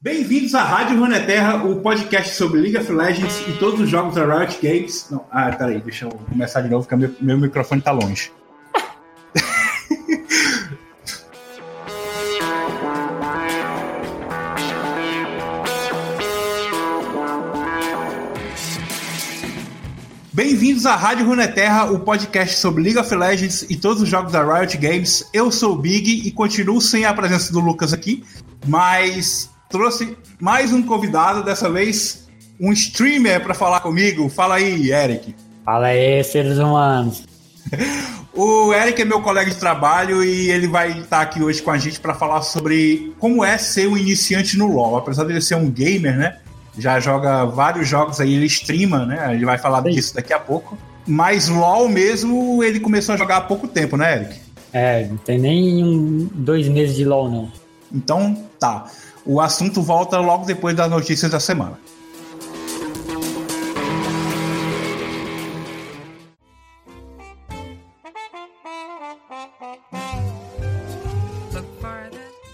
Bem-vindos à Rádio Runeterra, o podcast sobre League of Legends e todos os jogos da Riot Games. Não, ah, peraí, deixa eu começar de novo, porque meu, meu microfone tá longe. Bem-vindos à Rádio Runeterra, o podcast sobre League of Legends e todos os jogos da Riot Games. Eu sou o Big e continuo sem a presença do Lucas aqui, mas trouxe mais um convidado, dessa vez um streamer para falar comigo. Fala aí, Eric. Fala aí, seres humanos. o Eric é meu colega de trabalho e ele vai estar aqui hoje com a gente para falar sobre como é ser um iniciante no LoL. Apesar de ele ser um gamer, né? já joga vários jogos aí, ele streama, né? Ele vai falar Sim. disso daqui a pouco. Mas LoL mesmo, ele começou a jogar há pouco tempo, né, Eric? É, não tem nem um, dois meses de LoL, não. Então, tá. O assunto volta logo depois das notícias da semana.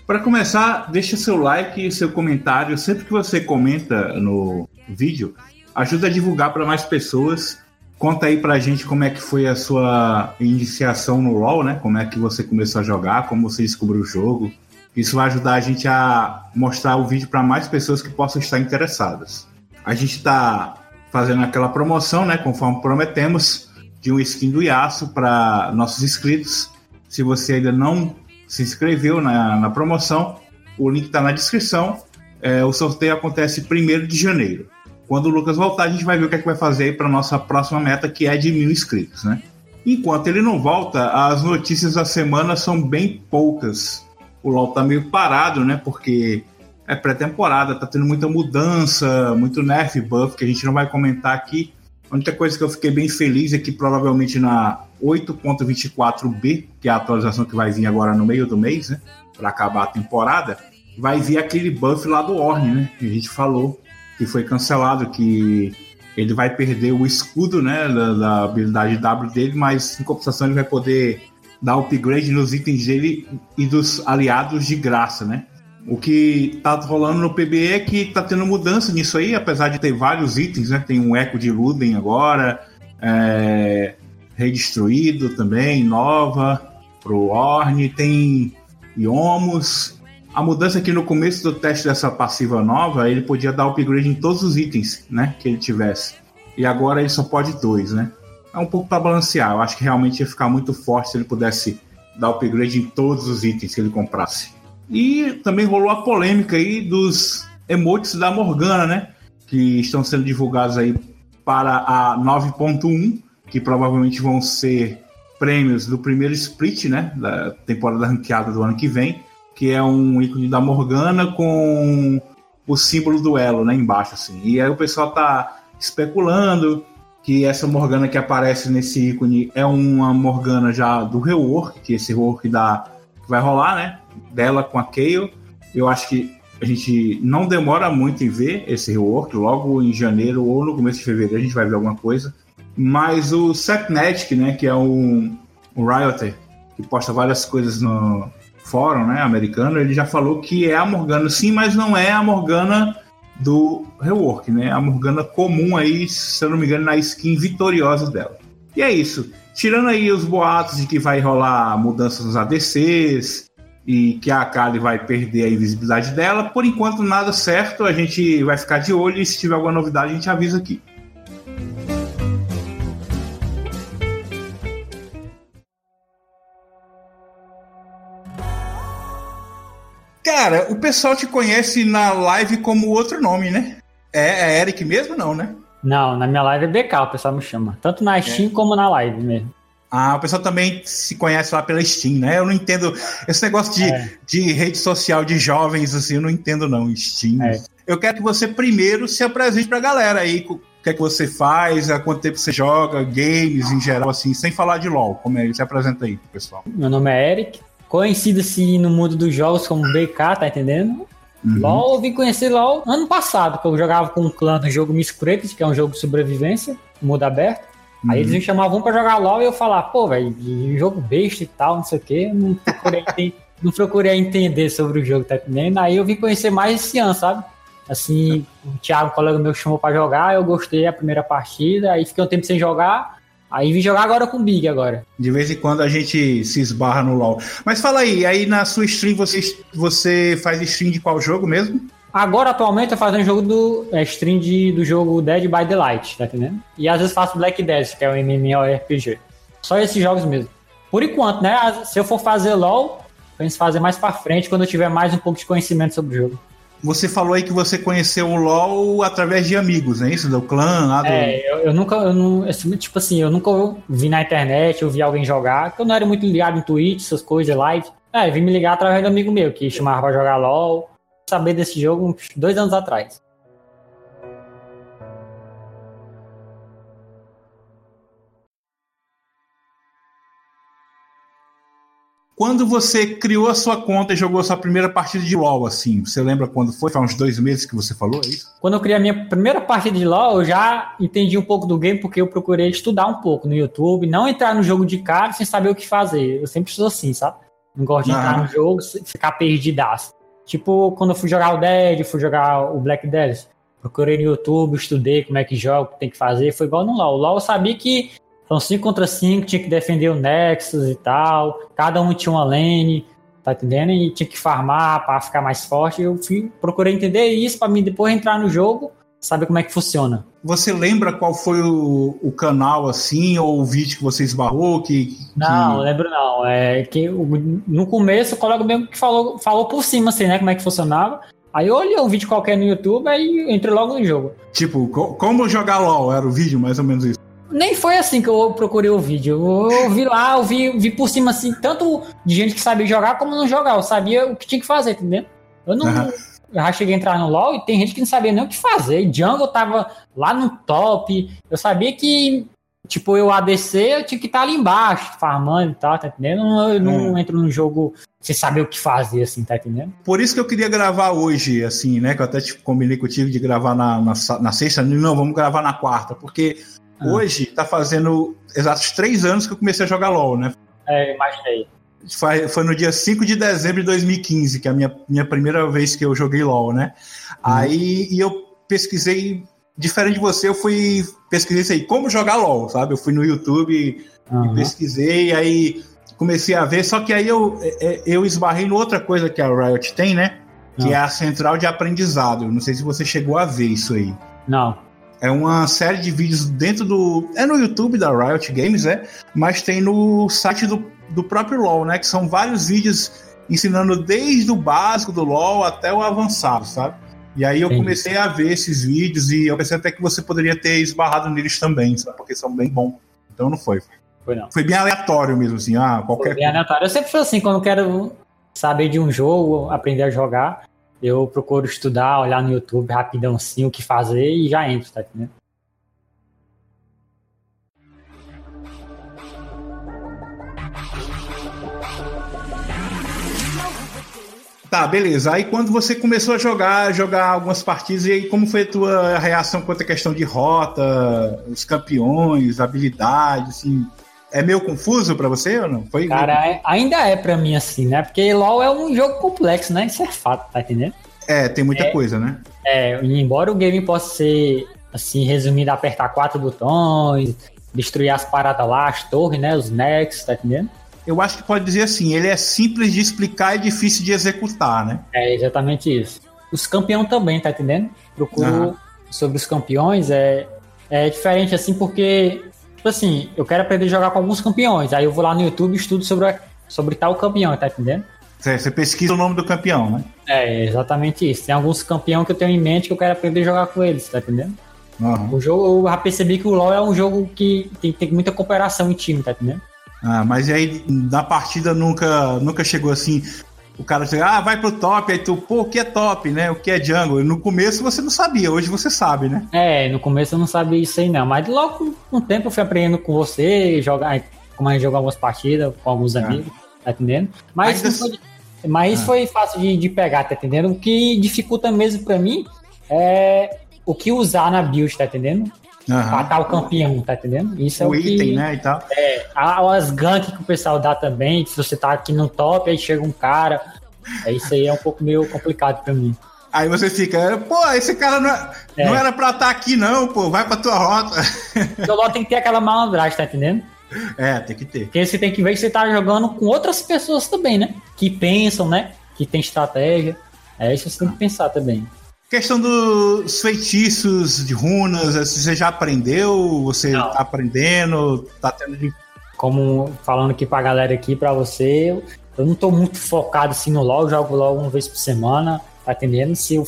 Para começar, deixa seu like e seu comentário. Sempre que você comenta no vídeo, ajuda a divulgar para mais pessoas. Conta aí pra gente como é que foi a sua iniciação no LoL, né? Como é que você começou a jogar, como você descobriu o jogo. Isso vai ajudar a gente a mostrar o vídeo para mais pessoas que possam estar interessadas. A gente está fazendo aquela promoção, né? Conforme prometemos, de um skin do Yasuo para nossos inscritos. Se você ainda não se inscreveu na, na promoção, o link está na descrição. É, o sorteio acontece 1 de janeiro. Quando o Lucas voltar, a gente vai ver o que, é que vai fazer para nossa próxima meta, que é de mil inscritos, né? Enquanto ele não volta, as notícias da semana são bem poucas. O LoL tá meio parado, né? Porque é pré-temporada, tá tendo muita mudança, muito nerf buff que a gente não vai comentar aqui. A única coisa que eu fiquei bem feliz é que provavelmente na 8.24b, que é a atualização que vai vir agora no meio do mês, né? Para acabar a temporada, vai vir aquele buff lá do Orne, né? Que a gente falou que foi cancelado, que ele vai perder o escudo, né? Da, da habilidade W dele, mas em compensação ele vai poder dar upgrade nos itens dele e dos aliados de graça, né? O que tá rolando no PBE é que tá tendo mudança nisso aí, apesar de ter vários itens, né? Tem um Eco de Luden agora, é, Redestruído também, nova, pro Orne, tem Iomos. A mudança aqui no começo do teste dessa passiva nova, ele podia dar upgrade em todos os itens, né? Que ele tivesse. E agora ele só pode dois, né? É um pouco para balancear. Eu acho que realmente ia ficar muito forte se ele pudesse dar upgrade em todos os itens que ele comprasse. E também rolou a polêmica aí dos emotes da Morgana, né? Que estão sendo divulgados aí para a 9.1, que provavelmente vão ser prêmios do primeiro split, né? Da temporada ranqueada do ano que vem, que é um ícone da Morgana com o símbolo do elo, né? Embaixo, assim. E aí o pessoal tá especulando que essa Morgana que aparece nesse ícone é uma Morgana já do rework, que esse rework da, vai rolar, né? dela com a Kayle. Eu acho que a gente não demora muito em ver esse rework, logo em janeiro ou no começo de fevereiro a gente vai ver alguma coisa. Mas o Setmatic, né, que é um, um Rioter, que posta várias coisas no fórum né, americano, ele já falou que é a Morgana sim, mas não é a Morgana do rework, né? A Morgana comum aí, se eu não me engano, na skin vitoriosa dela. E é isso. Tirando aí os boatos de que vai rolar mudanças nos ADCs, e que a Kali vai perder a invisibilidade dela. Por enquanto, nada certo. A gente vai ficar de olho e se tiver alguma novidade, a gente avisa aqui. Cara, o pessoal te conhece na live como outro nome, né? É, é Eric mesmo, não, né? Não, na minha live é BK, o pessoal me chama. Tanto na Steam é. como na live mesmo. Ah, o pessoal também se conhece lá pela Steam, né? Eu não entendo esse negócio de, é. de rede social de jovens, assim, eu não entendo não, Steam. É. Eu quero que você primeiro se apresente pra galera aí, o que é que você faz, há quanto tempo você joga, games em geral, assim, sem falar de LoL. Como é? Se apresenta aí, pessoal. Meu nome é Eric, conhecido assim no mundo dos jogos como BK, tá entendendo? Uhum. LoL, eu vim conhecer LoL ano passado, que eu jogava com um clã no jogo Miss que é um jogo de sobrevivência, mundo aberto. Uhum. Aí eles me chamavam pra jogar LOL e eu falava, pô, velho, jogo besta e tal, não sei o quê. Não procurei, não procurei entender sobre o jogo, tá entendendo? Aí eu vim conhecer mais esse ano, sabe? Assim, o Thiago, um colega meu, chamou pra jogar, eu gostei da primeira partida, aí fiquei um tempo sem jogar, aí vim jogar agora com o Big agora. De vez em quando a gente se esbarra no LoL. Mas fala aí, aí na sua stream você, você faz stream de qual jogo mesmo? Agora, atualmente, eu faço um jogo do é, stream de, do jogo Dead by Daylight, tá entendendo? E às vezes faço Black Death, que é o MMORPG. Só esses jogos mesmo. Por enquanto, né? Se eu for fazer LoL, penso fazer mais pra frente, quando eu tiver mais um pouco de conhecimento sobre o jogo. Você falou aí que você conheceu o LoL através de amigos, é isso? Do clã lá do... É, eu, eu nunca, eu não, tipo assim, eu nunca vi na internet, eu vi alguém jogar, porque eu não era muito ligado em Twitch, essas coisas, live. É, vim me ligar através do amigo meu, que chamava pra jogar LoL. Saber desse jogo dois anos atrás. Quando você criou a sua conta e jogou a sua primeira partida de LoL, assim, você lembra quando foi? Foi uns dois meses que você falou, é isso? Quando eu criei a minha primeira partida de LoL, eu já entendi um pouco do game, porque eu procurei estudar um pouco no YouTube, não entrar no jogo de cara sem saber o que fazer. Eu sempre sou assim, sabe? Não gosto de ah. entrar no jogo e ficar perdidaço. Tipo, quando eu fui jogar o Dead, fui jogar o Black Dead, procurei no YouTube, estudei como é que joga, o que tem que fazer, foi igual no LoL. O LoL eu sabia que são 5 contra 5, tinha que defender o Nexus e tal. Cada um tinha uma lane, tá entendendo? E tinha que farmar para ficar mais forte. Eu fui, procurei entender isso para mim depois entrar no jogo, saber como é que funciona. Você lembra qual foi o, o canal assim, ou o vídeo que você esbarrou? Que, que... Não, lembro não. É que no começo o colega mesmo que falou, falou por cima, assim, né? Como é que funcionava. Aí eu olhei um vídeo qualquer no YouTube, aí entrei logo no jogo. Tipo, como jogar LOL? Era o vídeo, mais ou menos isso nem foi assim que eu procurei o vídeo. Eu vi lá, eu vi, vi por cima, assim, tanto de gente que sabia jogar como não jogar. Eu sabia o que tinha que fazer, entendeu? Eu não. Uhum. Eu já cheguei a entrar no LoL e tem gente que não sabia nem o que fazer. Jungle tava lá no top. Eu sabia que, tipo, eu ADC, eu tinha que estar ali embaixo, farmando e tal, tá entendendo? Eu não é. entro no jogo sem saber o que fazer, assim, tá entendendo? Por isso que eu queria gravar hoje, assim, né? Que eu até tipo, combinei contigo de gravar na, na, na sexta. Não, vamos gravar na quarta, porque ah. Hoje tá fazendo exatos três anos que eu comecei a jogar LOL, né? É, imaginei. Foi, foi no dia 5 de dezembro de 2015, que é a minha, minha primeira vez que eu joguei LOL, né? Uhum. Aí e eu pesquisei, diferente de você, eu fui pesquisei isso aí, como jogar LOL, sabe? Eu fui no YouTube uhum. e pesquisei, aí comecei a ver, só que aí eu, é, é, eu esbarrei em outra coisa que a Riot tem, né? Que é a central de aprendizado. Não sei se você chegou a ver isso aí. Não. É uma série de vídeos dentro do. É no YouTube da Riot Games, né? Mas tem no site do, do próprio LoL, né? Que são vários vídeos ensinando desde o básico do LoL até o avançado, sabe? E aí eu comecei a ver esses vídeos e eu pensei até que você poderia ter esbarrado neles também, sabe? Porque são bem bons. Então não foi. Foi não. Foi bem aleatório mesmo, assim. Ah, qualquer Foi bem aleatório. Eu sempre sou assim, quando quero saber de um jogo, aprender a jogar, eu procuro estudar, olhar no YouTube rapidão assim o que fazer e já entro, tá entendendo? Tá, beleza. Aí quando você começou a jogar, jogar algumas partidas, e aí como foi a tua reação quanto à questão de rota, os campeões, habilidades, assim, é meio confuso para você ou não? Foi Cara, meio... ainda é para mim assim, né? Porque LoL é um jogo complexo, né? Isso é fato, tá entendendo? É, tem muita é, coisa, né? É, embora o game possa ser, assim, resumido apertar quatro botões, destruir as paradas lá, as torres, né? Os necks, tá entendendo? Eu acho que pode dizer assim, ele é simples de explicar e difícil de executar, né? É exatamente isso. Os campeões também, tá entendendo? Procuro uhum. sobre os campeões, é, é diferente assim, porque Tipo assim, eu quero aprender a jogar com alguns campeões. Aí eu vou lá no YouTube e estudo sobre, sobre tal campeão, tá entendendo? Você pesquisa o nome do campeão, né? É, exatamente isso. Tem alguns campeões que eu tenho em mente que eu quero aprender a jogar com eles, tá entendendo? Uhum. O jogo, eu já percebi que o LoL é um jogo que tem, tem muita cooperação em time, tá entendendo? Ah, mas aí na partida nunca, nunca chegou assim, o cara chega, ah, vai pro top, aí tu, pô, o que é top, né? O que é jungle? No começo você não sabia, hoje você sabe, né? É, no começo eu não sabia isso aí não, mas logo com o tempo eu fui aprendendo com você, jogar, como a gente jogou algumas partidas com alguns é. amigos, tá entendendo? Mas, Ainda... foi, mas ah. foi fácil de, de pegar, tá entendendo? O que dificulta mesmo pra mim é o que usar na build, tá entendendo? Uhum. Matar o campeão, tá entendendo? Isso é o, o item, que, né? E tal. É, as ganks que o pessoal dá também, se você tá aqui no top, aí chega um cara. É, isso aí é um pouco meio complicado pra mim. Aí você fica, pô, esse cara não, é, é. não era pra estar tá aqui, não, pô, vai pra tua rota. Então logo tem que ter aquela malandragem, tá entendendo? É, tem que ter. Porque você tem que ver que você tá jogando com outras pessoas também, né? Que pensam, né? Que tem estratégia. É isso que você tem que pensar também. Questão dos feitiços de runas, você já aprendeu? Você não. tá aprendendo? Tá tendo de... Como falando aqui pra galera aqui, pra você, eu não tô muito focado assim no LoL, jogo LoL uma vez por semana, tá entendendo? Se eu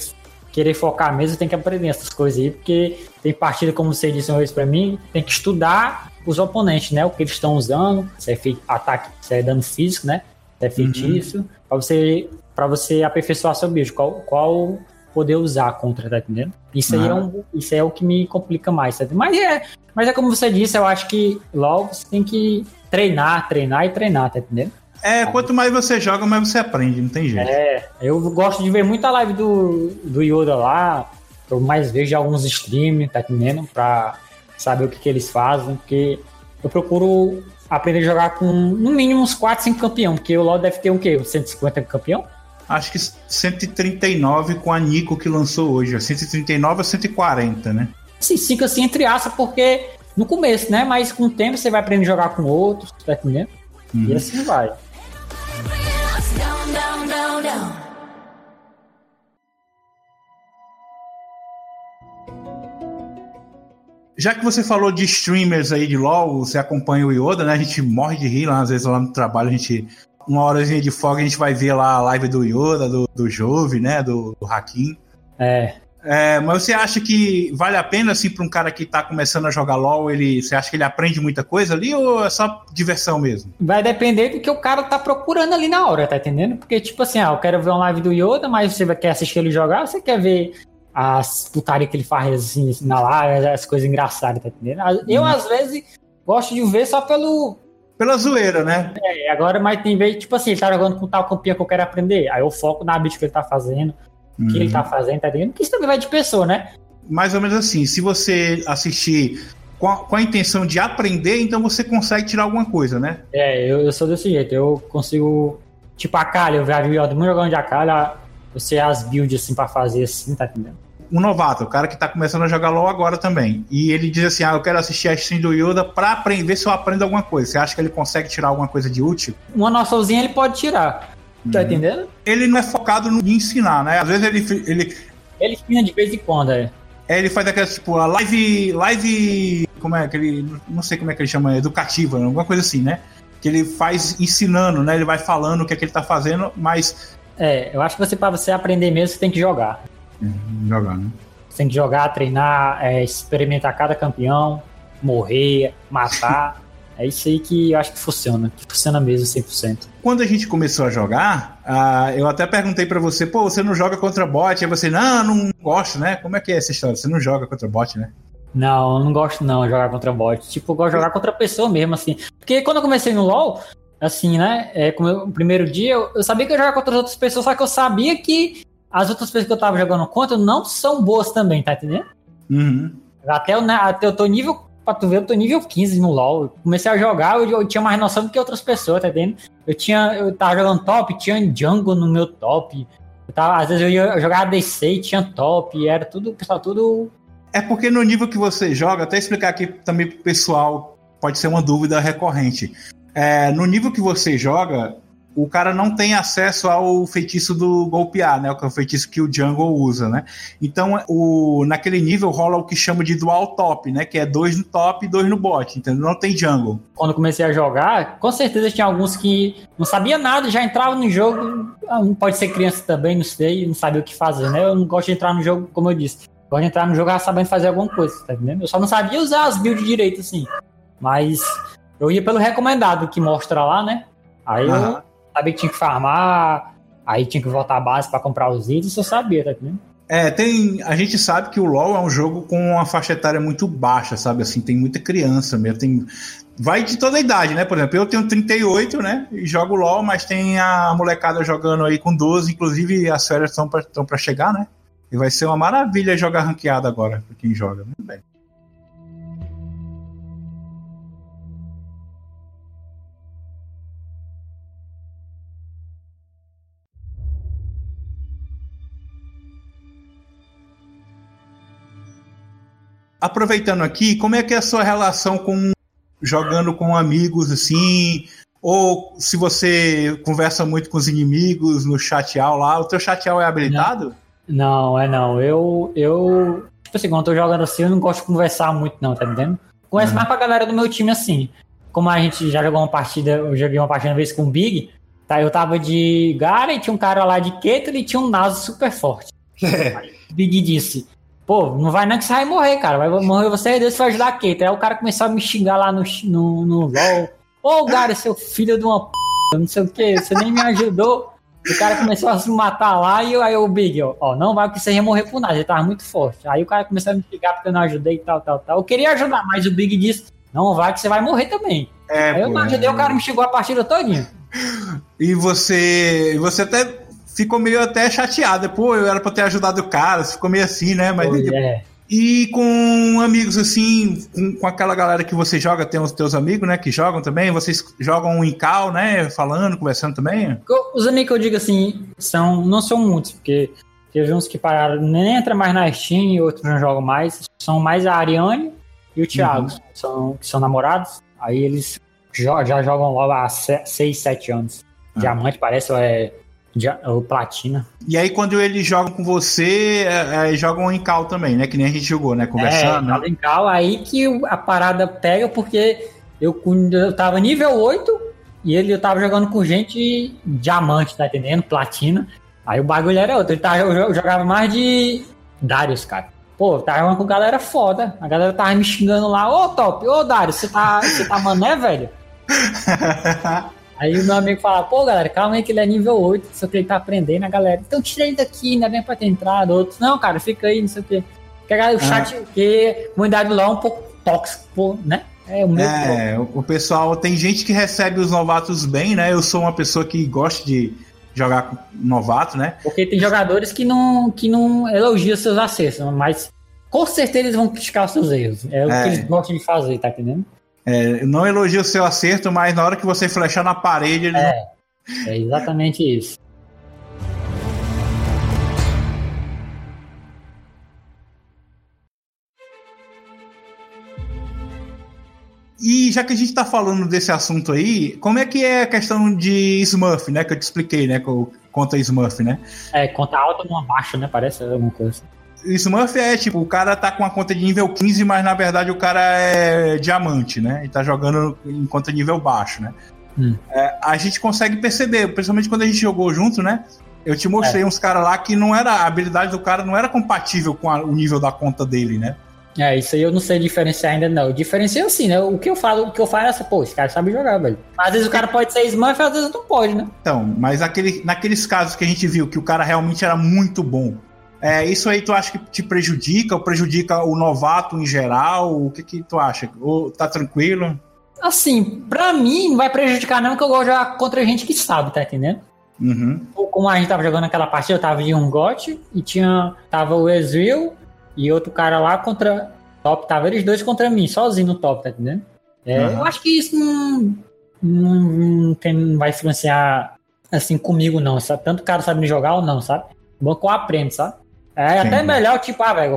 querer focar mesmo, tem que aprender essas coisas aí, porque tem partida, como você disse uma vez pra mim, tem que estudar os oponentes, né? O que eles estão usando, se é ataque, se é dano físico, né? Se é feitiço, uhum. pra você, pra você aperfeiçoar seu bicho, qual, qual poder usar contra, tá entendendo? Isso aí é, um, isso é o que me complica mais, tá Mas é, mas é como você disse, eu acho que logo você tem que treinar, treinar e treinar, tá entendendo? É, quanto mais você joga, mais você aprende, não tem jeito. É, eu gosto de ver muita live do, do Yoda lá, eu mais vejo alguns streams, tá entendendo? Pra saber o que, que eles fazem, porque eu procuro aprender a jogar com no mínimo uns 4, 5 campeão, porque o LoL deve ter o quê? 150 campeão? Acho que 139 com a Nico que lançou hoje. 139 a 140, né? Sim, fica assim entre aspas, porque no começo, né? Mas com o tempo você vai aprender a jogar com outros, tá entendendo? Uhum. E assim vai. Já que você falou de streamers aí de LoL, você acompanha o Yoda, né? A gente morre de rir lá, às vezes lá no trabalho a gente uma horazinha de folga a gente vai ver lá a live do Yoda, do, do Jove, né? Do, do Hakim. É. é. Mas você acha que vale a pena, assim, para um cara que tá começando a jogar LOL, ele, você acha que ele aprende muita coisa ali ou é só diversão mesmo? Vai depender do que o cara tá procurando ali na hora, tá entendendo? Porque, tipo assim, ah, eu quero ver uma live do Yoda, mas você quer assistir ele jogar, você quer ver as putaria que ele faz assim, na live, as coisas engraçadas, tá entendendo? Eu, hum. às vezes, gosto de ver só pelo, pela zoeira, né? É, agora, mas tem vez, tipo assim, ele tá jogando com tal campeão que eu quero aprender. Aí eu foco na bit que ele tá fazendo, o uhum. que ele tá uhum. fazendo, tá entendendo? Porque isso também vai de pessoa, né? Mais ou menos assim, se você assistir com a, com a, intenção de aprender, então você consegue tirar alguma coisa, né? É, eu, eu sou desse jeito, eu consigo. Tipo, a calha, eu vi a do meu jogando de Akali, você as builds assim pra fazer assim, tá entendendo? Um novato, o cara que tá começando a jogar LoL agora também. E ele diz assim: Ah, eu quero assistir a stream do Yoda pra aprender, ver se eu aprendo alguma coisa. Você acha que ele consegue tirar alguma coisa de útil? Uma noçãozinha ele pode tirar. Tá uhum. entendendo? Ele não é focado no ensinar, né? Às vezes ele. Ele, ele ensina de vez em quando, é. É, ele faz aquela, tipo, a live. Live. Como é que ele. Não sei como é que ele chama, educativa, alguma coisa assim, né? Que ele faz ensinando, né? Ele vai falando o que é que ele tá fazendo, mas. É, eu acho que você, pra você aprender mesmo, você tem que jogar. Jogar, né? Você tem que jogar, treinar, é, experimentar cada campeão, morrer, matar. é isso aí que eu acho que funciona, que funciona mesmo 100%. Quando a gente começou a jogar, uh, eu até perguntei para você, pô, você não joga contra bot? Aí você, não, não gosto, né? Como é que é essa história? Você não joga contra bot, né? Não, eu não gosto não de jogar contra bot. Tipo, eu gosto de jogar contra pessoa mesmo, assim. Porque quando eu comecei no LoL, assim, né? É, como eu, o primeiro dia, eu, eu sabia que eu jogava contra as outras pessoas, só que eu sabia que as outras pessoas que eu tava jogando contra não são boas também, tá entendendo? Uhum. Até, eu, até eu tô nível, pra tu ver, eu tô nível 15 no LoL. Eu comecei a jogar, eu, eu, tinha mais noção do que outras pessoas, tá entendendo? Eu tinha, eu tava jogando top, tinha jungle no meu top. Eu tava, às vezes eu ia jogar ADC e tinha top, era tudo, pessoal, tudo... É porque no nível que você joga, até explicar aqui também pro pessoal, pode ser uma dúvida recorrente. É, no nível que você joga, o cara não tem acesso ao feitiço do golpear, né? Que é o feitiço que o jungle usa, né? Então, o, naquele nível rola o que chama de dual top, né? Que é dois no top e dois no bot, entendeu? Não tem jungle. Quando comecei a jogar, com certeza tinha alguns que não sabia nada, já entrava no jogo. Ah, pode ser criança também, não sei, não sabia o que fazer, né? Eu não gosto de entrar no jogo, como eu disse. gosto de entrar no jogo sabendo fazer alguma coisa, tá entendendo? Eu só não sabia usar as builds direito, assim. Mas eu ia pelo recomendado que mostra lá, né? Aí eu sabia que tinha que farmar, aí tinha que voltar à base para comprar os itens, eu sabia, tá? É, tem. A gente sabe que o LoL é um jogo com uma faixa etária muito baixa, sabe? Assim, tem muita criança mesmo. Tem, vai de toda a idade, né? Por exemplo, eu tenho 38, né? E jogo LoL, mas tem a molecada jogando aí com 12, inclusive as férias estão para chegar, né? E vai ser uma maravilha jogar ranqueado agora, pra quem joga. Muito bem. Aproveitando aqui, como é que é a sua relação com jogando com amigos assim? Ou se você conversa muito com os inimigos no chateal lá, o teu chateal é habilitado? Não, não é não. Eu, eu, tipo assim, quando eu tô jogando assim, eu não gosto de conversar muito, não, tá entendendo? Conheço uhum. mais pra galera do meu time assim. Como a gente já jogou uma partida, eu joguei uma partida uma vez com o Big, tá? Eu tava de Gara e tinha um cara lá de Keto e tinha um Naso super forte. o Big disse: Pô, não vai não que você vai morrer, cara. Vai morrer você e Deus vai ajudar a Keto. Aí o cara começou a me xingar lá no, no, no LOL. Ô, Gara, seu filho de uma p, não sei o que, você nem me ajudou. O cara começou a se matar lá e aí o Big, ó, ó, não vai porque você ia morrer por nada, ele tava muito forte. Aí o cara começou a me xingar porque eu não ajudei e tal, tal, tal. Eu queria ajudar, mas o Big disse, não vai que você vai morrer também. É, aí eu não ajudei, é. o cara me xingou a partida todinha. E você, você até ficou meio até chateado. Pô, eu era pra ter ajudado o cara, ficou meio assim, né? Mas é. E com amigos assim, com, com, aquela galera que você joga, tem os teus amigos, né, que jogam também, vocês jogam em cal, né, falando, conversando também? Os amigos que eu digo assim, são, não são muitos, porque teve uns que pararam, nem entra mais na Steam e outros não jogam mais, são mais a Ariane e o Thiago, uhum. são, que são namorados, aí eles já, já jogam logo há 6, 7 anos. Uhum. Diamante parece, é o Platina. E aí, quando eles jogam com você, é, é, jogam em cal também, né? Que nem a gente jogou, né? Conversando. É, né? em cal, aí que a parada pega, porque eu, eu tava nível 8 e ele eu tava jogando com gente diamante, tá entendendo? Platina. Aí o bagulho era outro. Ele tava, eu jogava mais de Darius, cara. Pô, tava jogando com galera foda. A galera tava me xingando lá. Ô, Top, ô, Darius, você tá, você tá mané, velho? Aí o meu amigo fala, pô, galera, calma aí que ele é nível 8, só que ele tá aprendendo a galera. Então tira ele daqui, ainda bem pra ter entrado. Outros, não, cara, fica aí, não sei o quê. Porque a galera, o ah. chat, porque a comunidade lá é um pouco tóxico, né? É, o, meu é o pessoal, tem gente que recebe os novatos bem, né? Eu sou uma pessoa que gosta de jogar com novato, né? Porque tem jogadores que não, que não elogiam seus acertos, mas com certeza eles vão criticar os seus erros. É, é. o que eles gostam de fazer, tá entendendo? É, não elogia o seu acerto, mas na hora que você flechar na parede, ele. É, é exatamente isso. E já que a gente está falando desse assunto aí, como é que é a questão de Smurf, né? Que eu te expliquei, né? Conta Smurf, né? É, conta alta numa baixa, né? Parece alguma coisa. Smurf é tipo, o cara tá com uma conta de nível 15, mas na verdade o cara é diamante, né? E tá jogando em conta de nível baixo, né? Hum. É, a gente consegue perceber, principalmente quando a gente jogou junto, né? Eu te mostrei é. uns caras lá que não era. A habilidade do cara não era compatível com a, o nível da conta dele, né? É, isso aí eu não sei diferenciar ainda, não. Eu diferencio assim, né? O que eu falo, o que eu falo é essa, pô, esse cara sabe jogar, velho. Às vezes o cara pode ser Smurf, às vezes não pode, né? Então, mas aquele, naqueles casos que a gente viu que o cara realmente era muito bom, é, isso aí tu acha que te prejudica ou prejudica o novato em geral? O que, que tu acha? Ou tá tranquilo? Assim, pra mim não vai prejudicar não, porque eu gosto de jogar contra gente que sabe, tá entendendo? Uhum. Como a gente tava jogando aquela partida, eu tava de um gote e tinha. Tava o Ezreal e outro cara lá contra. Top, tava eles dois contra mim, sozinho no top, tá entendendo? É, uhum. Eu acho que isso não, não, não, tem, não vai influenciar assim comigo, não. Sabe? Tanto o cara sabe me jogar ou não, sabe? Bom que eu aprendo, sabe? É Sim. até melhor, tipo, ah, velho,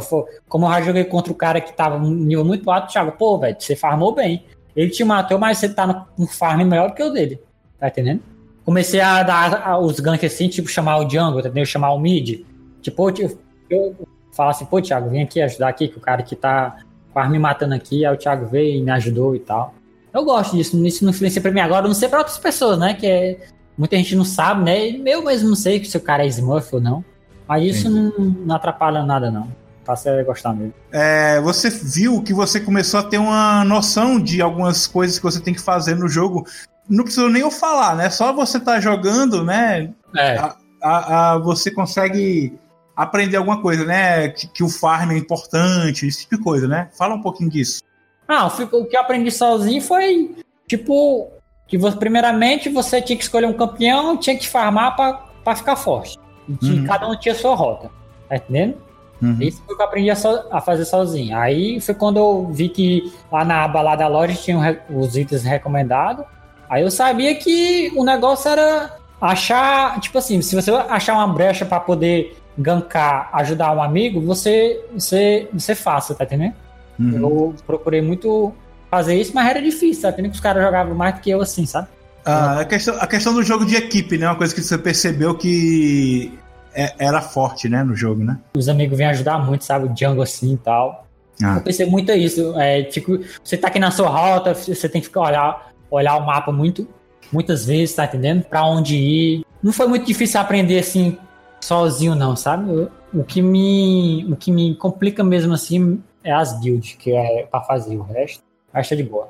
como eu já joguei contra o cara que tava num nível muito alto, Thiago, pô, velho, você farmou bem. Ele te matou, mas você tá no, farm melhor do que o dele. Tá entendendo? Comecei a dar os ganks assim, tipo, chamar o jungle, entendeu? Chamar o mid. Tipo, eu, eu falo assim, pô, Thiago, vem aqui ajudar aqui, que o cara que tá quase me matando aqui, aí o Thiago veio e me ajudou e tal. Eu gosto disso, isso não influencia pra mim agora, não sei pra outras pessoas, né? Que é, muita gente não sabe, né? Eu mesmo não sei se o cara é Smurf ou não. Mas isso não, não, atrapalha nada, não. Passei a gostar mesmo. É, você viu que você começou a ter uma noção de algumas coisas que você tem que fazer no jogo. Não precisa nem eu falar, né? Só você tá jogando, né? É. A, a, a, você consegue aprender alguma coisa, né? Que, que, o farm é importante, esse tipo de coisa, né? Fala um pouquinho disso. Ah, o que eu aprendi sozinho foi, tipo, que você, primeiramente você tinha que escolher um campeão, tinha que farmar para ficar forte. E uhum. cada um tinha sua rota. Tá entendendo? Uhum. Isso foi o que eu aprendi a, so, a, fazer sozinho. Aí foi quando eu vi que lá na aba lá da loja tinha os itens recomendados. Aí eu sabia que o negócio era achar, tipo assim, se você achar uma brecha para poder gankar, ajudar um amigo, você, você, você faça, tá entendendo? Uhum. Eu procurei muito fazer isso, mas era difícil, sabe? Nem que os caras jogavam mais do que eu assim, sabe? Ah, a, questão, a questão do jogo de equipe, né? Uma coisa que você percebeu que é, era forte, né, no jogo, né? Os amigos vêm ajudar muito, sabe? O Django assim e tal. Ah. Eu pensei muito isso. É, tipo, você tá aqui na sua rota, você tem que ficar olhar, olhar o mapa muito, muitas vezes, tá entendendo? Pra onde ir. Não foi muito difícil aprender assim sozinho, não, sabe? O que me, o que me complica mesmo assim é as builds, que é para fazer. O resto, acho de boa.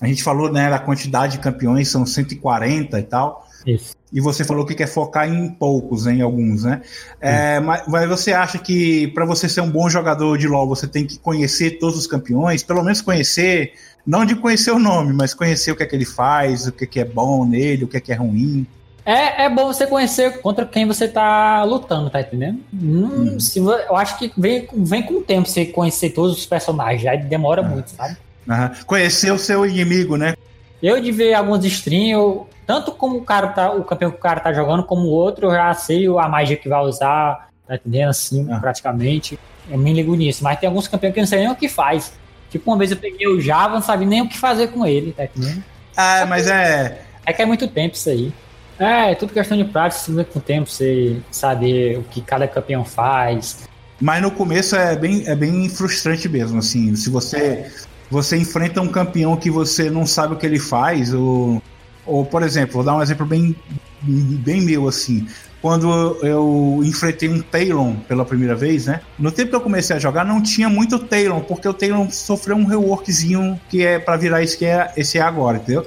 A gente falou, né, da quantidade de campeões, são 140 e tal. Isso. E você falou que quer focar em poucos, em alguns, né? É, mas, mas, você acha que para você ser um bom jogador de LoL, você tem que conhecer todos os campeões? Pelo menos conhecer, não de conhecer o nome, mas conhecer o que é que ele faz, o que é que é bom nele, o que é que é ruim. É, é bom você conhecer contra quem você tá lutando, tá entendendo? Hum, hum. Se, eu acho que vem, vem com o tempo você conhecer todos os personagens, aí demora ah. muito, sabe? Uhum. Conhecer o seu inimigo, né? Eu de ver alguns streams, tanto como o cara tá, o campeão que o cara tá jogando, como o outro, eu já sei a magia que vai usar, tá entendendo? Assim, ah. praticamente. Eu me ligo nisso. Mas tem alguns campeões que eu não sei nem o que faz. Tipo, uma vez eu peguei o Java, não sabia nem o que fazer com ele, tá entendendo? Ah, mas é. É que é muito tempo isso aí. É, é tudo questão de prática, com o tempo, você saber o que cada campeão faz. Mas no começo é bem, é bem frustrante mesmo, assim. Se você você enfrenta um campeão que você não sabe o que ele faz, ou, ou por exemplo, vou dar um exemplo bem, bem meu assim. Quando eu enfrentei um Talon pela primeira vez, né? No tempo que eu comecei a jogar, não tinha muito Talon, porque o Talon sofreu um reworkzinho que é para virar esse que é, esse é agora, entendeu?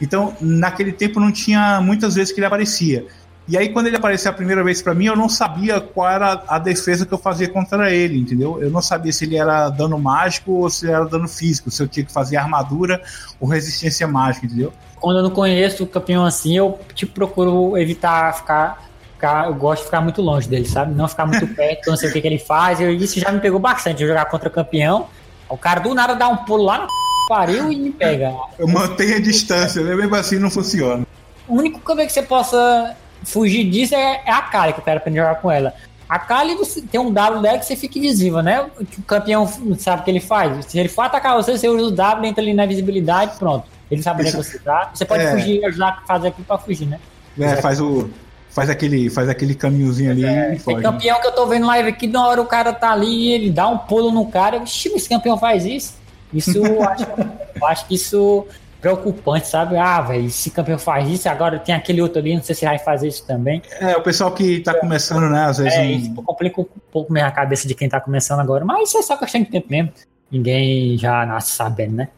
Então, naquele tempo não tinha muitas vezes que ele aparecia. E aí, quando ele apareceu a primeira vez para mim, eu não sabia qual era a defesa que eu fazia contra ele, entendeu? Eu não sabia se ele era dano mágico ou se era dano físico, se eu tinha que fazer armadura ou resistência mágica, entendeu? Quando eu não conheço o campeão assim, eu tipo, procuro evitar ficar, ficar. Eu gosto de ficar muito longe dele, sabe? Não ficar muito perto, não sei o que, que ele faz. Eu, isso já me pegou bastante, eu jogar contra o campeão. O cara do nada dá um pulo lá no pariu e me pega. Eu mantenho a distância, mesmo assim não funciona. O único campeão que você possa fugir disso é, é a Kali, que eu quero aprender a jogar com ela. A Kali você tem um W dela que você fica invisível, né? Que o campeão sabe o que ele faz. Se ele for atacar você, você usa o W, entra ali na visibilidade pronto. Ele sabe onde é você tá. Você pode é. fugir, ajudar a fazer aquilo pra fugir, né? É, faz o. Faz aquele, faz aquele caminhozinho ali é, e foge. Tem campeão que eu tô vendo live aqui, na hora o cara tá ali e ele dá um pulo no cara. Vixe, esse campeão faz isso. Isso, eu acho, eu acho que isso preocupante, sabe? Ah, velho, esse campeão faz isso, agora tem aquele outro ali, não sei se vai fazer isso também. É, o pessoal que tá começando, né? Às vezes. É, isso complica um pouco mesmo a cabeça de quem tá começando agora, mas isso é só questão de tempo mesmo. Ninguém já nasce sabendo, né?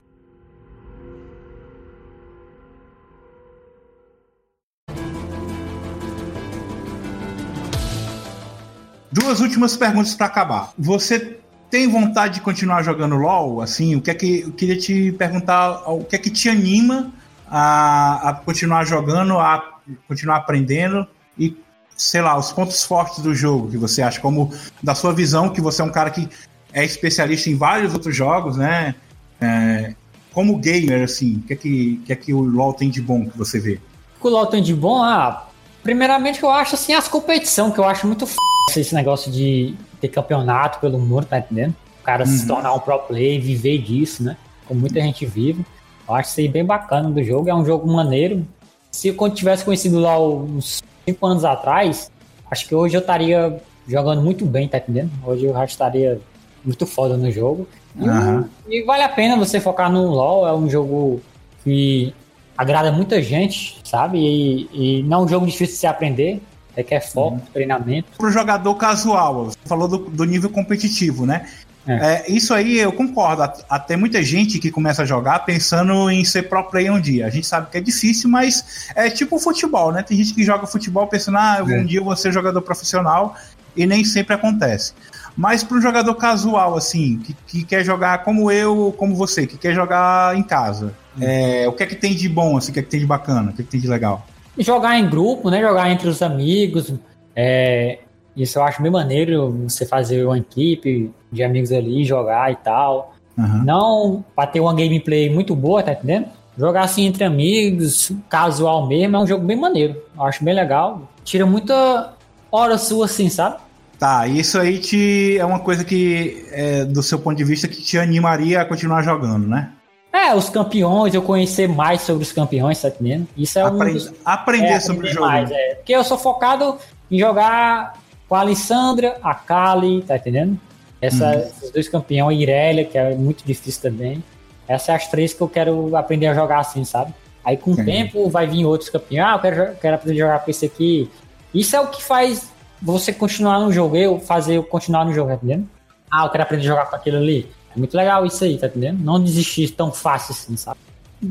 Duas últimas perguntas para acabar. Você tem vontade de continuar jogando LoL? Assim, o que é que eu queria te perguntar, o que é que te anima a, a continuar jogando, a continuar aprendendo e sei lá, os pontos fortes do jogo que você acha, como da sua visão, que você é um cara que é especialista em vários outros jogos, né? É, como gamer, assim, o que é que, que é que o LoL tem de bom que você vê? O LoL tem de bom, ah, primeiramente eu acho assim as competições, que eu acho muito f... esse negócio de ter campeonato pelo mundo, tá entendendo? O cara uhum. se tornar um pro player, viver disso, né? Como muita gente vive. Eu acho isso aí bem bacana do jogo. É um jogo maneiro. Se eu tivesse conhecido lá uns 5 anos atrás, acho que hoje eu estaria jogando muito bem, tá entendendo? Hoje eu estaria muito foda no jogo. E, uhum. e, vale a pena você focar no LoL. É um jogo que agrada muita gente, sabe? E, e não é um jogo difícil de se aprender requer foco, uhum. treinamento. Para o jogador casual, você falou do, do nível competitivo, né? É. É, isso aí eu concordo. Até muita gente que começa a jogar pensando em ser pro player um dia. A gente sabe que é difícil, mas é tipo futebol, né? Tem gente que joga futebol pensando, ah, um é. dia eu vou ser jogador profissional, e nem sempre acontece. Mas para um jogador casual, assim, que, que, quer jogar como eu, como você, que quer jogar em casa, é, o que é que tem de bom, assim, o que é que tem de bacana, o que é que tem de legal? Jogar em grupo, né? Jogar entre os amigos. É, isso eu acho bem maneiro, você fazer uma equipe de amigos ali, jogar e tal. Uhum. Não para ter uma gameplay muito boa, tá entendendo? Jogar assim entre amigos, casual mesmo, é um jogo bem maneiro. Eu acho bem legal. Tira muita hora sua assim, sabe? Tá, isso aí te, é uma coisa que, é, do seu ponto de vista, que te animaria a continuar jogando, né? É, os campeões, eu conhecer mais sobre os campeões, tá entendendo? Isso é Aprende, um dos, aprender é, sobre o jogo. Mais, é. Porque eu sou focado em jogar com a Alessandra, a Kali, tá entendendo? Essa, hum. Esses dois campeões, a Irelia, que é muito difícil também. Essas são as três que eu quero aprender a jogar assim, sabe? Aí com o tempo vai vir outros campeões. Ah, eu quero, quero aprender a jogar com esse aqui. Isso é o que faz você continuar no jogo, eu fazer eu continuar no jogo, tá entendendo? Ah, eu quero aprender a jogar com aquilo ali. É muito legal isso aí, tá entendendo? Não desistir tão fácil assim, sabe?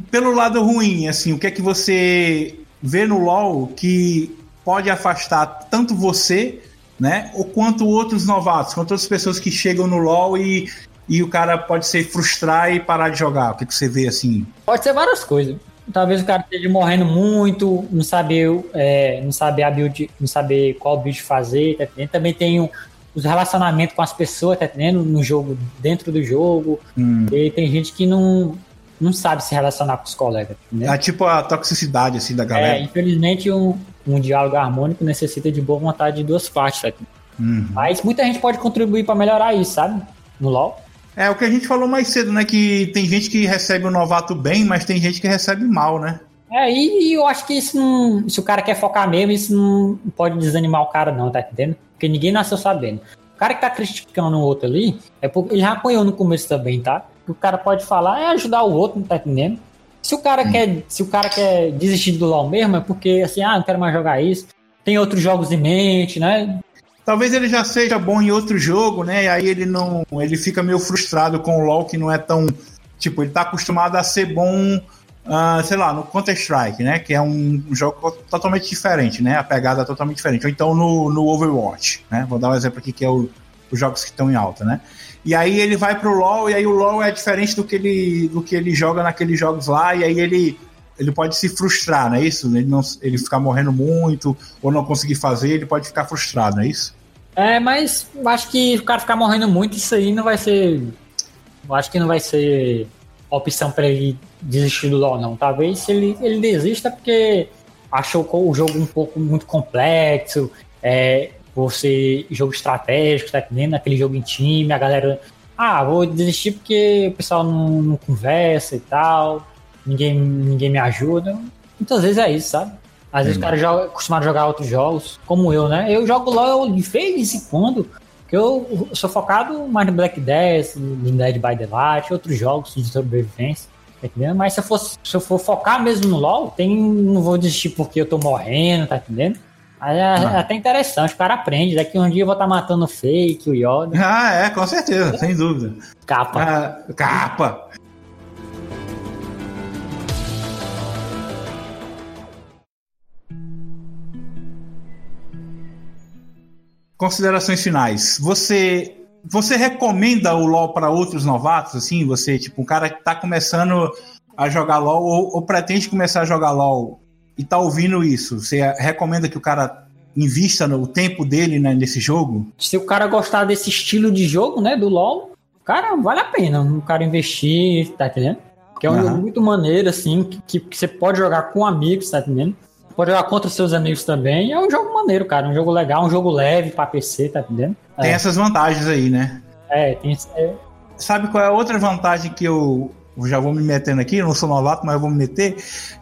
Pelo lado ruim, assim, o que é que você vê no LoL que pode afastar tanto você, né, ou quanto outros novatos, quanto outras pessoas que chegam no LoL e, e o cara pode se frustrar e parar de jogar? O que, é que você vê assim? Pode ser várias coisas. Talvez o cara esteja morrendo muito, não saber, é, não saber a build, não saber qual build fazer, tá? Também tem os relacionamentos com as pessoas, tá entendendo? No jogo, dentro do jogo. Hum. E tem gente que não, não sabe se relacionar com os colegas. Né? É tipo a toxicidade assim da galera. É, infelizmente um, um diálogo harmônico necessita de boa vontade de duas partes, tá? Uhum. Mas muita gente pode contribuir para melhorar isso, sabe? No LoL. É o que a gente falou mais cedo, né? Que tem gente que recebe o novato bem, mas tem gente que recebe mal, né? É, e, eu acho que isso não. Se o cara quer focar mesmo, isso não pode desanimar o cara, não, tá entendendo? Porque ninguém nasceu sabendo. O cara que tá criticando o outro ali, é porque ele já apanhou no começo também, tá? O cara pode falar é ajudar o outro, não tá entendendo? Se o cara hum. quer, se o cara quer desistir do LoL mesmo, é porque assim, ah, não quero mais jogar isso. Tem outros jogos em mente, né? Talvez ele já seja bom em outro jogo, né? E aí ele não. Ele fica meio frustrado com o LoL que não é tão. Tipo, ele tá acostumado a ser bom, uh, sei lá, no Counter-Strike, né? Que é um jogo totalmente diferente, né? A pegada é totalmente diferente. Ou então no, no Overwatch, né? Vou dar um exemplo aqui que é o, os jogos que estão em alta, né? E aí ele vai pro LoL e aí o LoL é diferente do que ele, do que ele joga naqueles jogos lá, e aí ele ele pode se frustrar, não é isso? Ele, não, ele ficar morrendo muito ou não conseguir fazer, ele pode ficar frustrado, não é isso? É, mas acho que o cara ficar morrendo muito, isso aí não vai ser. Acho que não vai ser opção para ele desistir do LoL, não. Talvez ele, ele desista porque achou o jogo um pouco muito complexo, é, você jogo estratégico, tá entendendo? Aquele jogo em time, a galera. Ah, vou desistir porque o pessoal não, não conversa e tal ninguém, ninguém me ajuda. Muitas vezes é isso, sabe? Às vezes o cara joga, costuma jogar outros jogos, como eu, né? Eu jogo LOL de vez em quando, eu, sou focado mais no Black Death, no Dead by Daylight, outros jogos de sobrevivência, tá entendendo? Mas se eu, for, se eu for focar mesmo no LoL, tem, não vou desistir porque eu tô morrendo, tá entendendo? Aí é, é até interessante, o cara aprende. Daqui um dia eu vou estar tá matando o fake, o Yoda. Ah, é, com certeza, sem dúvida. Capa. Ah, capa. Considerações finais. Você você recomenda o LoL para outros novatos assim? Você, tipo, um cara que tá começando a jogar LoL ou, ou, pretende começar a jogar LoL e tá ouvindo isso, você recomenda que o cara invista no tempo dele né, nesse jogo? Se o cara gostar desse estilo de jogo, né, do LoL, cara, vale a pena o cara investir, tá entendendo? Que é um uhum. jogo muito maneiro, assim, que, que, você pode jogar com amigos, tá entendendo? Pode jogar contra os seus amigos também. É um jogo maneiro, cara. Um jogo legal, um jogo leve pra PC, tá entendendo? Tem é. essas vantagens aí, né? É, tem. É... Sabe qual é a outra vantagem que eu já vou me metendo aqui, eu não sou novato, mas eu vou me meter,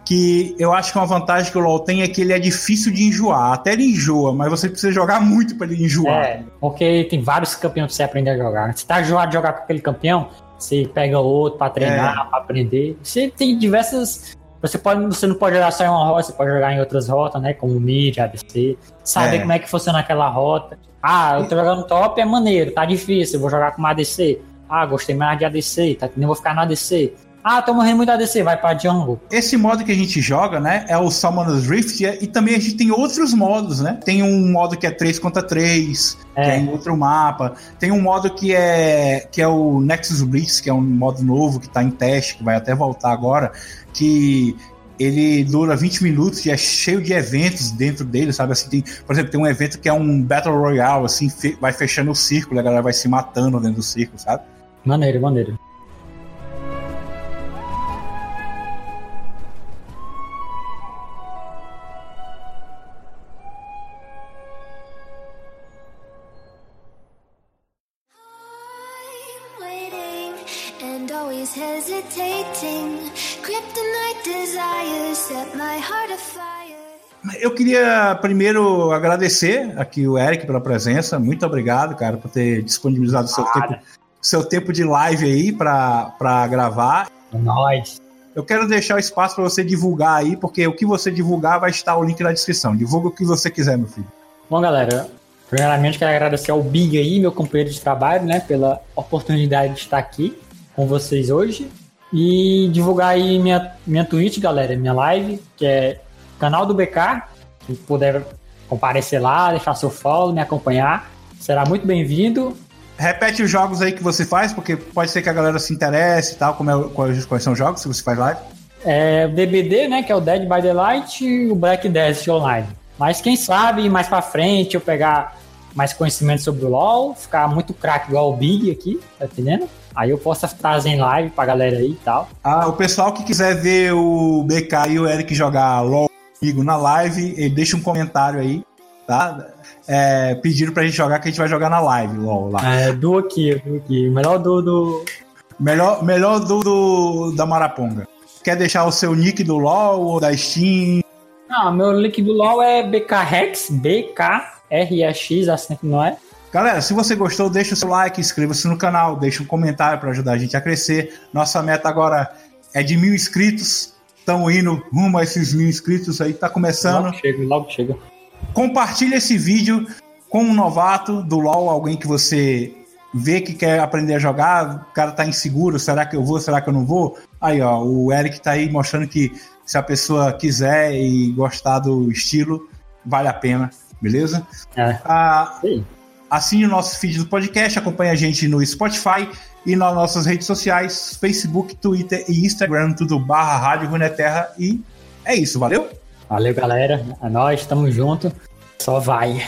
que eu acho que uma vantagem que o LoL tem é que ele é difícil de enjoar. Até ele enjoa, mas você precisa jogar muito para ele enjoar. É, porque tem vários campeões pra você aprender a jogar. Você tá enjoado de jogar com aquele campeão, você pega outro para treinar, é. pra aprender. Você tem diversas você, pode, você não pode jogar só em uma rota, você pode jogar em outras rotas, né? Como mid, ADC. Saber é. como é que funciona aquela rota. Ah, eu tô jogando top, é maneiro, tá difícil, vou jogar com uma ADC. Ah, gostei mais de ADC, tá? Nem vou ficar na ADC. Ah, tô morrendo muito ADC, vai pra jungle. Esse modo que a gente joga, né, é o Summoner's Rift, e também a gente tem outros modos, né? Tem um modo que é 3 contra 3, é. que é em outro mapa. Tem um modo que é que é o Nexus Blitz, que é um modo novo que tá em teste, que vai até voltar agora, que ele dura 20 minutos e é cheio de eventos dentro dele, sabe? Assim, tem, por exemplo, tem um evento que é um Battle Royale, assim, fe vai fechando o círculo, a galera vai se matando dentro do círculo, sabe? Maneiro, maneiro. Eu queria primeiro agradecer aqui o Eric pela presença. Muito obrigado, cara, por ter disponibilizado seu tempo, seu tempo de live aí para gravar. É nóis. Eu quero deixar o espaço para você divulgar aí, porque o que você divulgar vai estar o link na descrição. Divulga o que você quiser, meu filho. Bom, galera, primeiramente quero agradecer ao Big aí, meu companheiro de trabalho, né, pela oportunidade de estar aqui com vocês hoje. E divulgar aí minha, minha Twitch, galera, minha live, que é canal do BK. Quem puder comparecer lá, deixar seu follow, me acompanhar, será muito bem-vindo. Repete os jogos aí que você faz, porque pode ser que a galera se interesse e tal, como é, quais, quais são os jogos que você faz live. É o DBD, né, que é o Dead by Daylight e o Black Desert Online. Mas quem sabe mais pra frente eu pegar mais conhecimento sobre o LoL, ficar muito craque igual o Big aqui, tá entendendo? Aí eu posso trazer em live pra galera aí e tal. Ah, o pessoal que quiser ver o BK e o Eric jogar LoL comigo na live, ele deixa um comentário aí, tá? é, pediram pra gente jogar, que a gente vai jogar na live, LOL, lá. É, do aqui, do aqui. Melhor do. do... Melhor, melhor do, do, da Maraponga. Quer deixar o seu nick do LOL ou da Steam? Não, meu nick do LOL é BKREX, B-K-R-E-X, assim que não é. Galera, se você gostou, deixa o seu like, inscreva-se no canal, deixa um comentário para ajudar a gente a crescer. Nossa meta agora é de mil inscritos. Estamos indo rumo a esses mil inscritos aí, tá começando. Logo chega, logo chega. Compartilhe esse vídeo com um novato do LoL, alguém que você vê que quer aprender a jogar, o cara tá inseguro, será que eu vou, será que eu não vou? Aí, ó, o Eric tá aí mostrando que se a pessoa quiser e gostar do estilo, vale a pena, beleza? É. Ah, Sim. Assine o nosso feed do podcast, acompanhe a gente no Spotify e nas nossas redes sociais, Facebook, Twitter e Instagram, tudo barra Rádio Runeterra. E é isso, valeu? Valeu, galera. É nóis, tamo junto. Só vai.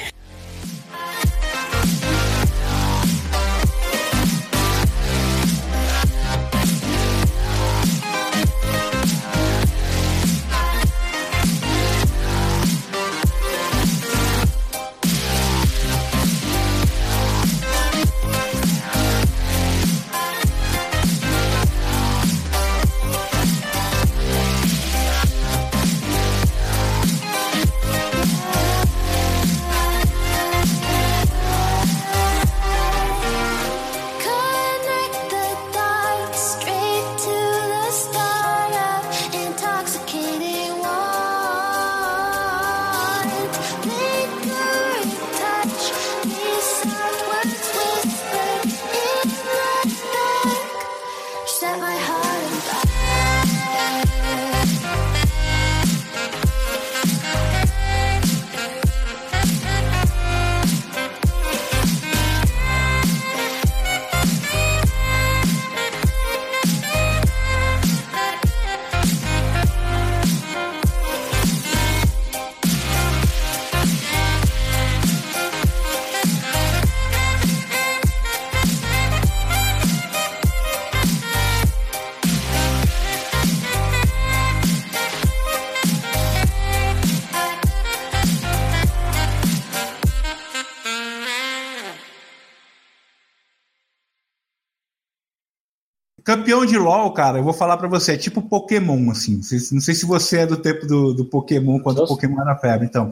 Campeão de LoL, cara, eu vou falar para você, é tipo Pokémon, assim. Não sei se você é do tempo do, do Pokémon, quando o Pokémon era febre, então.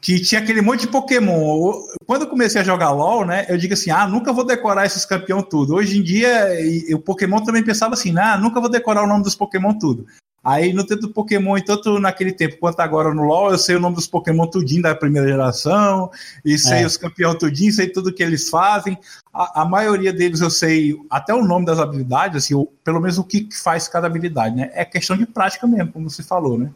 Que tinha aquele monte de Pokémon. Quando eu comecei a jogar LoL, né, eu digo assim, ah, nunca vou decorar esses campeão tudo. Hoje em dia, o Pokémon também pensava assim, ah, nunca vou decorar o nome dos Pokémon tudo. Aí no tempo do Pokémon, tanto naquele tempo quanto agora no LoL, eu sei o nome dos Pokémon tudinho da primeira geração, e sei é. os campeões tudinho, sei tudo que eles fazem. A, a, maioria deles eu sei até o nome das habilidades, assim, ou, pelo menos o que faz cada habilidade, né? É questão de prática mesmo, como você falou, né?